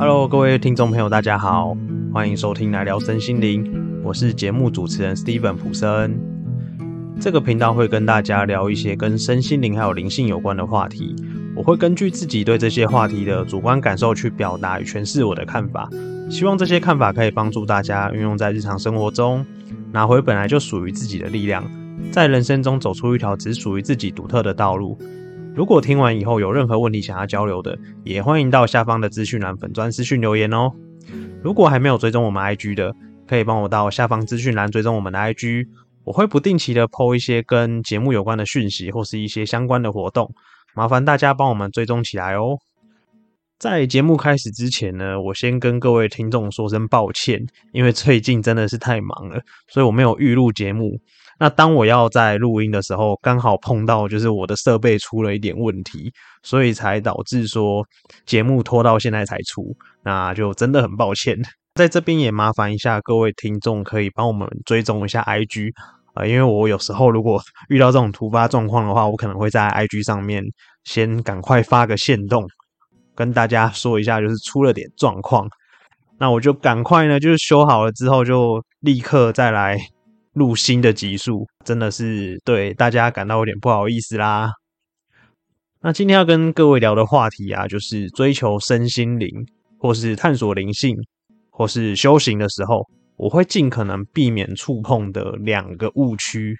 Hello，各位听众朋友，大家好，欢迎收听来聊身心灵，我是节目主持人 Steven 普森。这个频道会跟大家聊一些跟身心灵还有灵性有关的话题，我会根据自己对这些话题的主观感受去表达与诠释我的看法，希望这些看法可以帮助大家运用在日常生活中，拿回本来就属于自己的力量，在人生中走出一条只属于自己独特的道路。如果听完以后有任何问题想要交流的，也欢迎到下方的资讯栏粉专私讯留言哦。如果还没有追踪我们 IG 的，可以帮我到下方资讯栏追踪我们的 IG，我会不定期的 PO 一些跟节目有关的讯息或是一些相关的活动，麻烦大家帮我们追踪起来哦。在节目开始之前呢，我先跟各位听众说声抱歉，因为最近真的是太忙了，所以我没有预录节目。那当我要在录音的时候，刚好碰到就是我的设备出了一点问题，所以才导致说节目拖到现在才出，那就真的很抱歉。在这边也麻烦一下各位听众，可以帮我们追踪一下 IG 啊，因为我有时候如果 遇到这种突发状况的话，我可能会在 IG 上面先赶快发个线动，跟大家说一下，就是出了点状况，那我就赶快呢，就是修好了之后就立刻再来。录新的集数真的是对大家感到有点不好意思啦。那今天要跟各位聊的话题啊，就是追求身心灵，或是探索灵性，或是修行的时候，我会尽可能避免触碰的两个误区。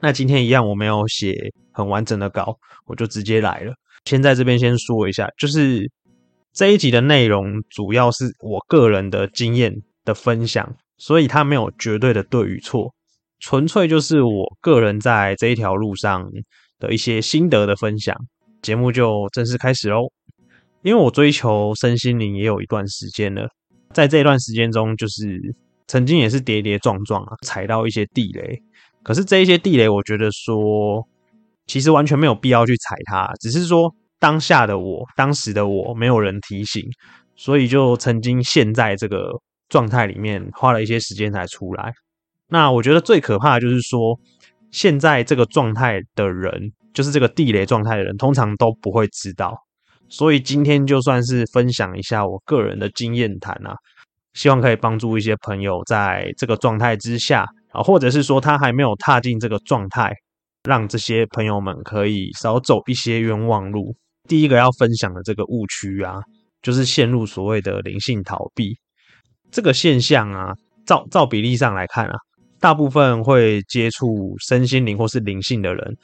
那今天一样，我没有写很完整的稿，我就直接来了。先在这边先说一下，就是这一集的内容主要是我个人的经验的分享。所以它没有绝对的对与错，纯粹就是我个人在这一条路上的一些心得的分享。节目就正式开始喽。因为我追求身心灵也有一段时间了，在这一段时间中，就是曾经也是跌跌撞撞啊，踩到一些地雷。可是这一些地雷，我觉得说其实完全没有必要去踩它，只是说当下的我，当时的我没有人提醒，所以就曾经陷在这个。状态里面花了一些时间才出来。那我觉得最可怕的就是说，现在这个状态的人，就是这个地雷状态的人，通常都不会知道。所以今天就算是分享一下我个人的经验谈啊，希望可以帮助一些朋友在这个状态之下啊，或者是说他还没有踏进这个状态，让这些朋友们可以少走一些冤枉路。第一个要分享的这个误区啊，就是陷入所谓的灵性逃避。这个现象啊，照照比例上来看啊，大部分会接触身心灵或是灵性的人，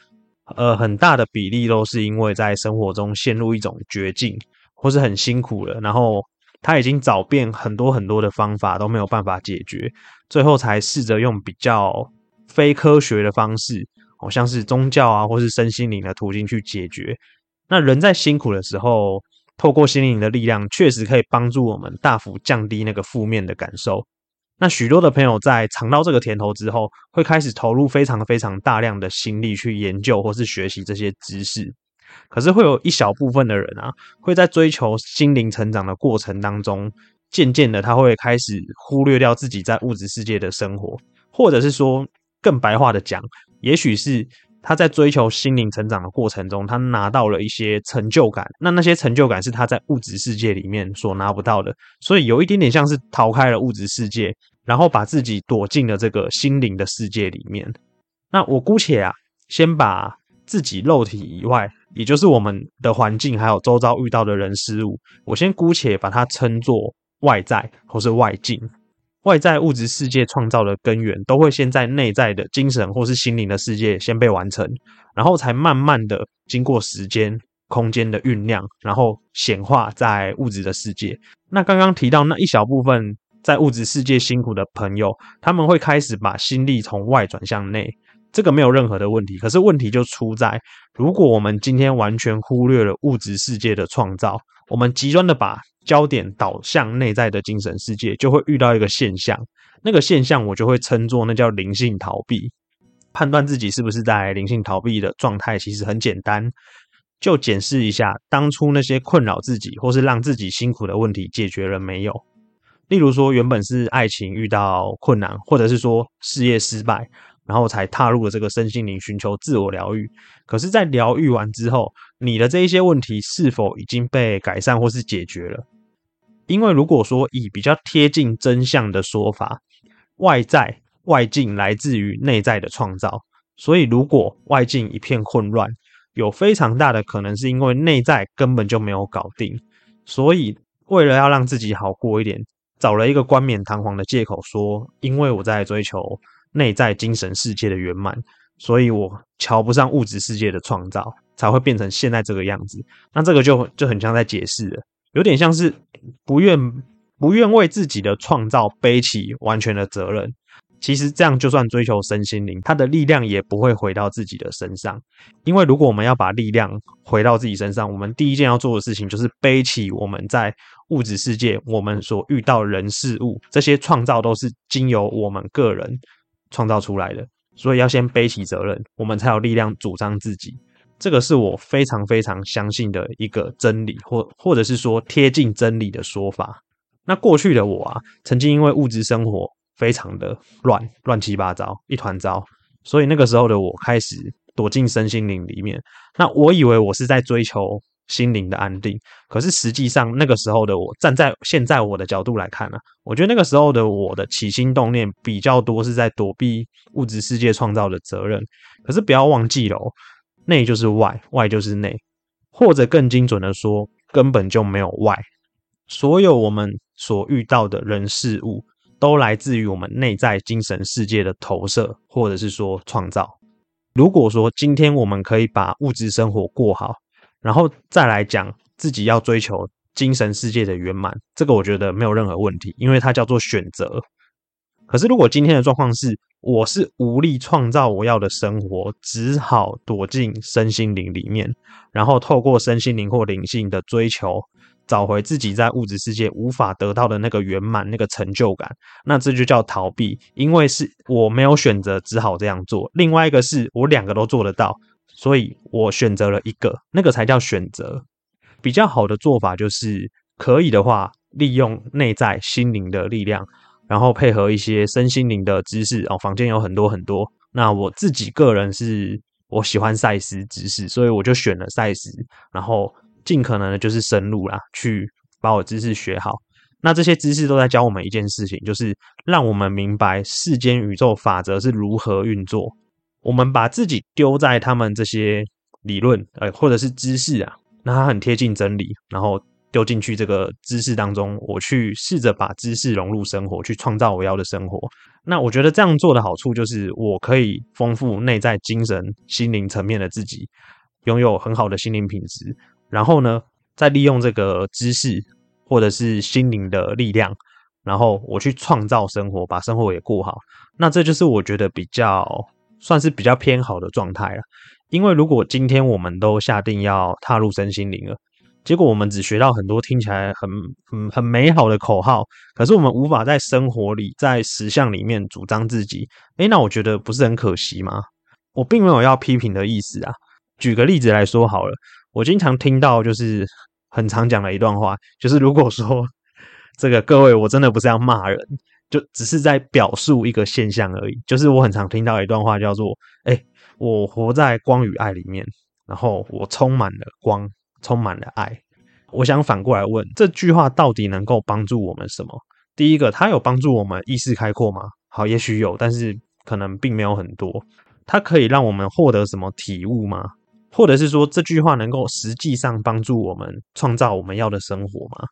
呃，很大的比例都是因为在生活中陷入一种绝境，或是很辛苦了，然后他已经找遍很多很多的方法都没有办法解决，最后才试着用比较非科学的方式，好像是宗教啊或是身心灵的途径去解决。那人在辛苦的时候。透过心灵的力量，确实可以帮助我们大幅降低那个负面的感受。那许多的朋友在尝到这个甜头之后，会开始投入非常非常大量的心力去研究或是学习这些知识。可是会有一小部分的人啊，会在追求心灵成长的过程当中，渐渐的他会开始忽略掉自己在物质世界的生活，或者是说更白话的讲，也许是。他在追求心灵成长的过程中，他拿到了一些成就感。那那些成就感是他在物质世界里面所拿不到的，所以有一点点像是逃开了物质世界，然后把自己躲进了这个心灵的世界里面。那我姑且啊，先把自己肉体以外，也就是我们的环境还有周遭遇到的人事物，我先姑且把它称作外在或是外境。外在物质世界创造的根源，都会先在内在的精神或是心灵的世界先被完成，然后才慢慢的经过时间、空间的酝酿，然后显化在物质的世界。那刚刚提到那一小部分在物质世界辛苦的朋友，他们会开始把心力从外转向内，这个没有任何的问题。可是问题就出在，如果我们今天完全忽略了物质世界的创造，我们极端的把焦点导向内在的精神世界，就会遇到一个现象。那个现象我就会称作那叫灵性逃避。判断自己是不是在灵性逃避的状态，其实很简单，就检视一下当初那些困扰自己或是让自己辛苦的问题解决了没有。例如说，原本是爱情遇到困难，或者是说事业失败，然后才踏入了这个身心灵寻求自我疗愈。可是，在疗愈完之后，你的这一些问题是否已经被改善或是解决了？因为如果说以比较贴近真相的说法，外在外境来自于内在的创造，所以如果外境一片混乱，有非常大的可能是因为内在根本就没有搞定，所以为了要让自己好过一点，找了一个冠冕堂皇的借口说，因为我在追求内在精神世界的圆满，所以我瞧不上物质世界的创造，才会变成现在这个样子。那这个就就很像在解释了，有点像是不愿不愿为自己的创造背起完全的责任。其实这样就算追求身心灵，它的力量也不会回到自己的身上。因为如果我们要把力量回到自己身上，我们第一件要做的事情就是背起我们在物质世界我们所遇到人事物这些创造都是经由我们个人创造出来的，所以要先背起责任，我们才有力量主张自己。这个是我非常非常相信的一个真理，或或者是说贴近真理的说法。那过去的我啊，曾经因为物质生活非常的乱，乱七八糟，一团糟，所以那个时候的我开始躲进身心灵里面。那我以为我是在追求心灵的安定，可是实际上那个时候的我，站在现在我的角度来看呢，我觉得那个时候的我的起心动念比较多是在躲避物质世界创造的责任。可是不要忘记了。内就是外，外就是内，或者更精准的说，根本就没有外。所有我们所遇到的人事物，都来自于我们内在精神世界的投射，或者是说创造。如果说今天我们可以把物质生活过好，然后再来讲自己要追求精神世界的圆满，这个我觉得没有任何问题，因为它叫做选择。可是如果今天的状况是，我是无力创造我要的生活，只好躲进身心灵里面，然后透过身心灵或灵性的追求，找回自己在物质世界无法得到的那个圆满、那个成就感。那这就叫逃避，因为是我没有选择，只好这样做。另外一个是我两个都做得到，所以我选择了一个，那个才叫选择。比较好的做法就是，可以的话，利用内在心灵的力量。然后配合一些身心灵的知识哦，房间有很多很多。那我自己个人是我喜欢赛斯知识，所以我就选了赛斯，然后尽可能的就是深入啦，去把我知识学好。那这些知识都在教我们一件事情，就是让我们明白世间宇宙法则是如何运作。我们把自己丢在他们这些理论呃或者是知识啊，那它很贴近真理，然后。丢进去这个知识当中，我去试着把知识融入生活，去创造我要的生活。那我觉得这样做的好处就是，我可以丰富内在精神、心灵层面的自己，拥有很好的心灵品质。然后呢，再利用这个知识或者是心灵的力量，然后我去创造生活，把生活也过好。那这就是我觉得比较算是比较偏好的状态了。因为如果今天我们都下定要踏入身心灵了。结果我们只学到很多听起来很很很美好的口号，可是我们无法在生活里、在实相里面主张自己。诶，那我觉得不是很可惜吗？我并没有要批评的意思啊。举个例子来说好了，我经常听到就是很常讲的一段话，就是如果说 这个各位，我真的不是要骂人，就只是在表述一个现象而已。就是我很常听到一段话叫做：“哎，我活在光与爱里面，然后我充满了光。”充满了爱，我想反过来问这句话到底能够帮助我们什么？第一个，它有帮助我们意识开阔吗？好，也许有，但是可能并没有很多。它可以让我们获得什么体悟吗？或者是说这句话能够实际上帮助我们创造我们要的生活吗？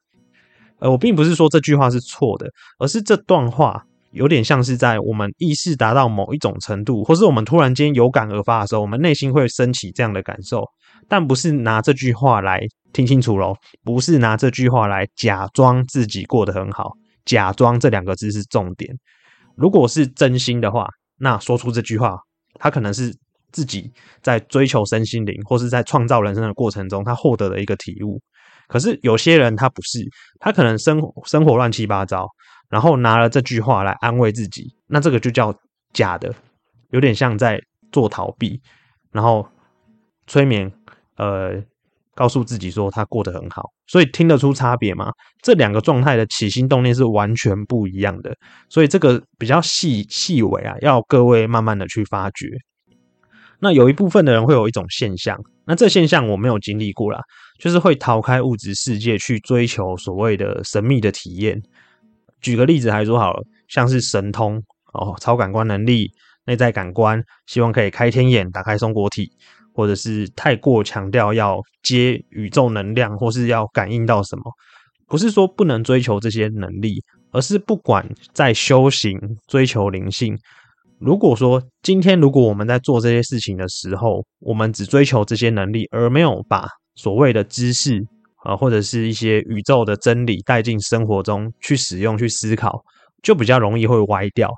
呃，我并不是说这句话是错的，而是这段话有点像是在我们意识达到某一种程度，或是我们突然间有感而发的时候，我们内心会升起这样的感受。但不是拿这句话来听清楚喽，不是拿这句话来假装自己过得很好，假装这两个字是重点。如果是真心的话，那说出这句话，他可能是自己在追求身心灵，或是在创造人生的过程中，他获得的一个体悟。可是有些人他不是，他可能生生活乱七八糟，然后拿了这句话来安慰自己，那这个就叫假的，有点像在做逃避，然后催眠。呃，告诉自己说他过得很好，所以听得出差别吗？这两个状态的起心动念是完全不一样的，所以这个比较细细微啊，要各位慢慢的去发掘。那有一部分的人会有一种现象，那这现象我没有经历过啦，就是会逃开物质世界去追求所谓的神秘的体验。举个例子来说好了，像是神通哦，超感官能力、内在感官，希望可以开天眼、打开松果体，或者是太过强调要接宇宙能量，或是要感应到什么，不是说不能追求这些能力，而是不管在修行、追求灵性。如果说今天如果我们在做这些事情的时候，我们只追求这些能力，而没有把所谓的知识啊，或者是一些宇宙的真理带进生活中去使用、去思考，就比较容易会歪掉。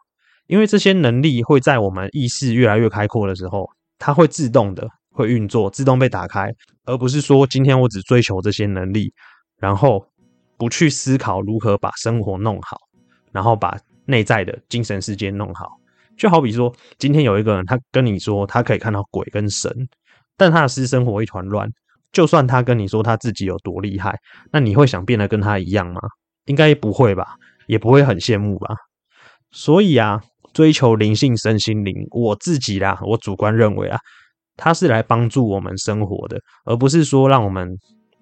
因为这些能力会在我们意识越来越开阔的时候，它会自动的会运作，自动被打开，而不是说今天我只追求这些能力，然后不去思考如何把生活弄好，然后把内在的精神世界弄好。就好比说，今天有一个人，他跟你说他可以看到鬼跟神，但他的私生活一团乱。就算他跟你说他自己有多厉害，那你会想变得跟他一样吗？应该不会吧，也不会很羡慕吧。所以啊，追求灵性身心灵，我自己啦，我主观认为啊，它是来帮助我们生活的，而不是说让我们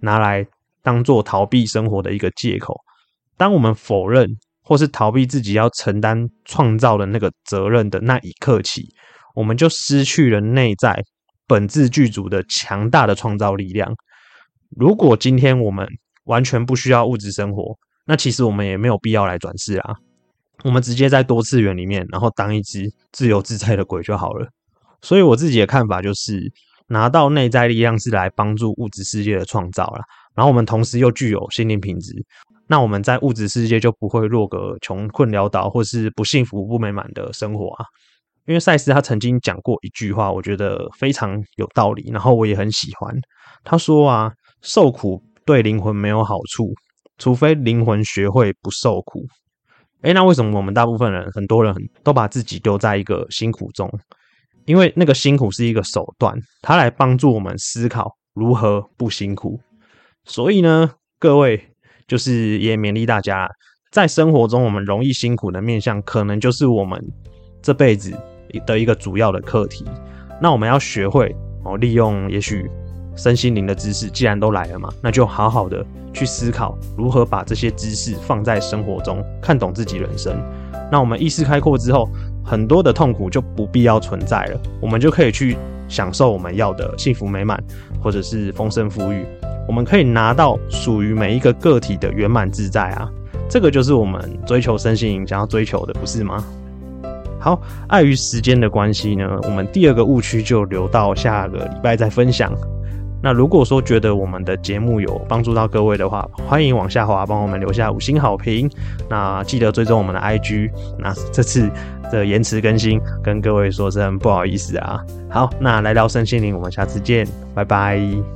拿来当做逃避生活的一个借口。当我们否认。或是逃避自己要承担创造的那个责任的那一刻起，我们就失去了内在本质剧组的强大的创造力量。如果今天我们完全不需要物质生活，那其实我们也没有必要来转世啊。我们直接在多次元里面，然后当一只自由自在的鬼就好了。所以我自己的看法就是，拿到内在力量是来帮助物质世界的创造了，然后我们同时又具有心灵品质。那我们在物质世界就不会落个穷困潦倒或是不幸福不美满的生活啊。因为赛斯他曾经讲过一句话，我觉得非常有道理，然后我也很喜欢。他说啊，受苦对灵魂没有好处，除非灵魂学会不受苦。诶，那为什么我们大部分人很多人都把自己丢在一个辛苦中？因为那个辛苦是一个手段，它来帮助我们思考如何不辛苦。所以呢，各位。就是也勉励大家，在生活中我们容易辛苦的面向，可能就是我们这辈子的一个主要的课题。那我们要学会哦，利用也许身心灵的知识，既然都来了嘛，那就好好的去思考如何把这些知识放在生活中，看懂自己人生。那我们意识开阔之后，很多的痛苦就不必要存在了，我们就可以去享受我们要的幸福美满，或者是丰盛富裕。我们可以拿到属于每一个个体的圆满自在啊，这个就是我们追求身心灵想要追求的，不是吗？好，碍于时间的关系呢，我们第二个误区就留到下个礼拜再分享。那如果说觉得我们的节目有帮助到各位的话，欢迎往下滑帮我们留下五星好评。那记得追踪我们的 IG。那这次的延迟更新，跟各位说声不好意思啊。好，那来聊身心灵，我们下次见，拜拜。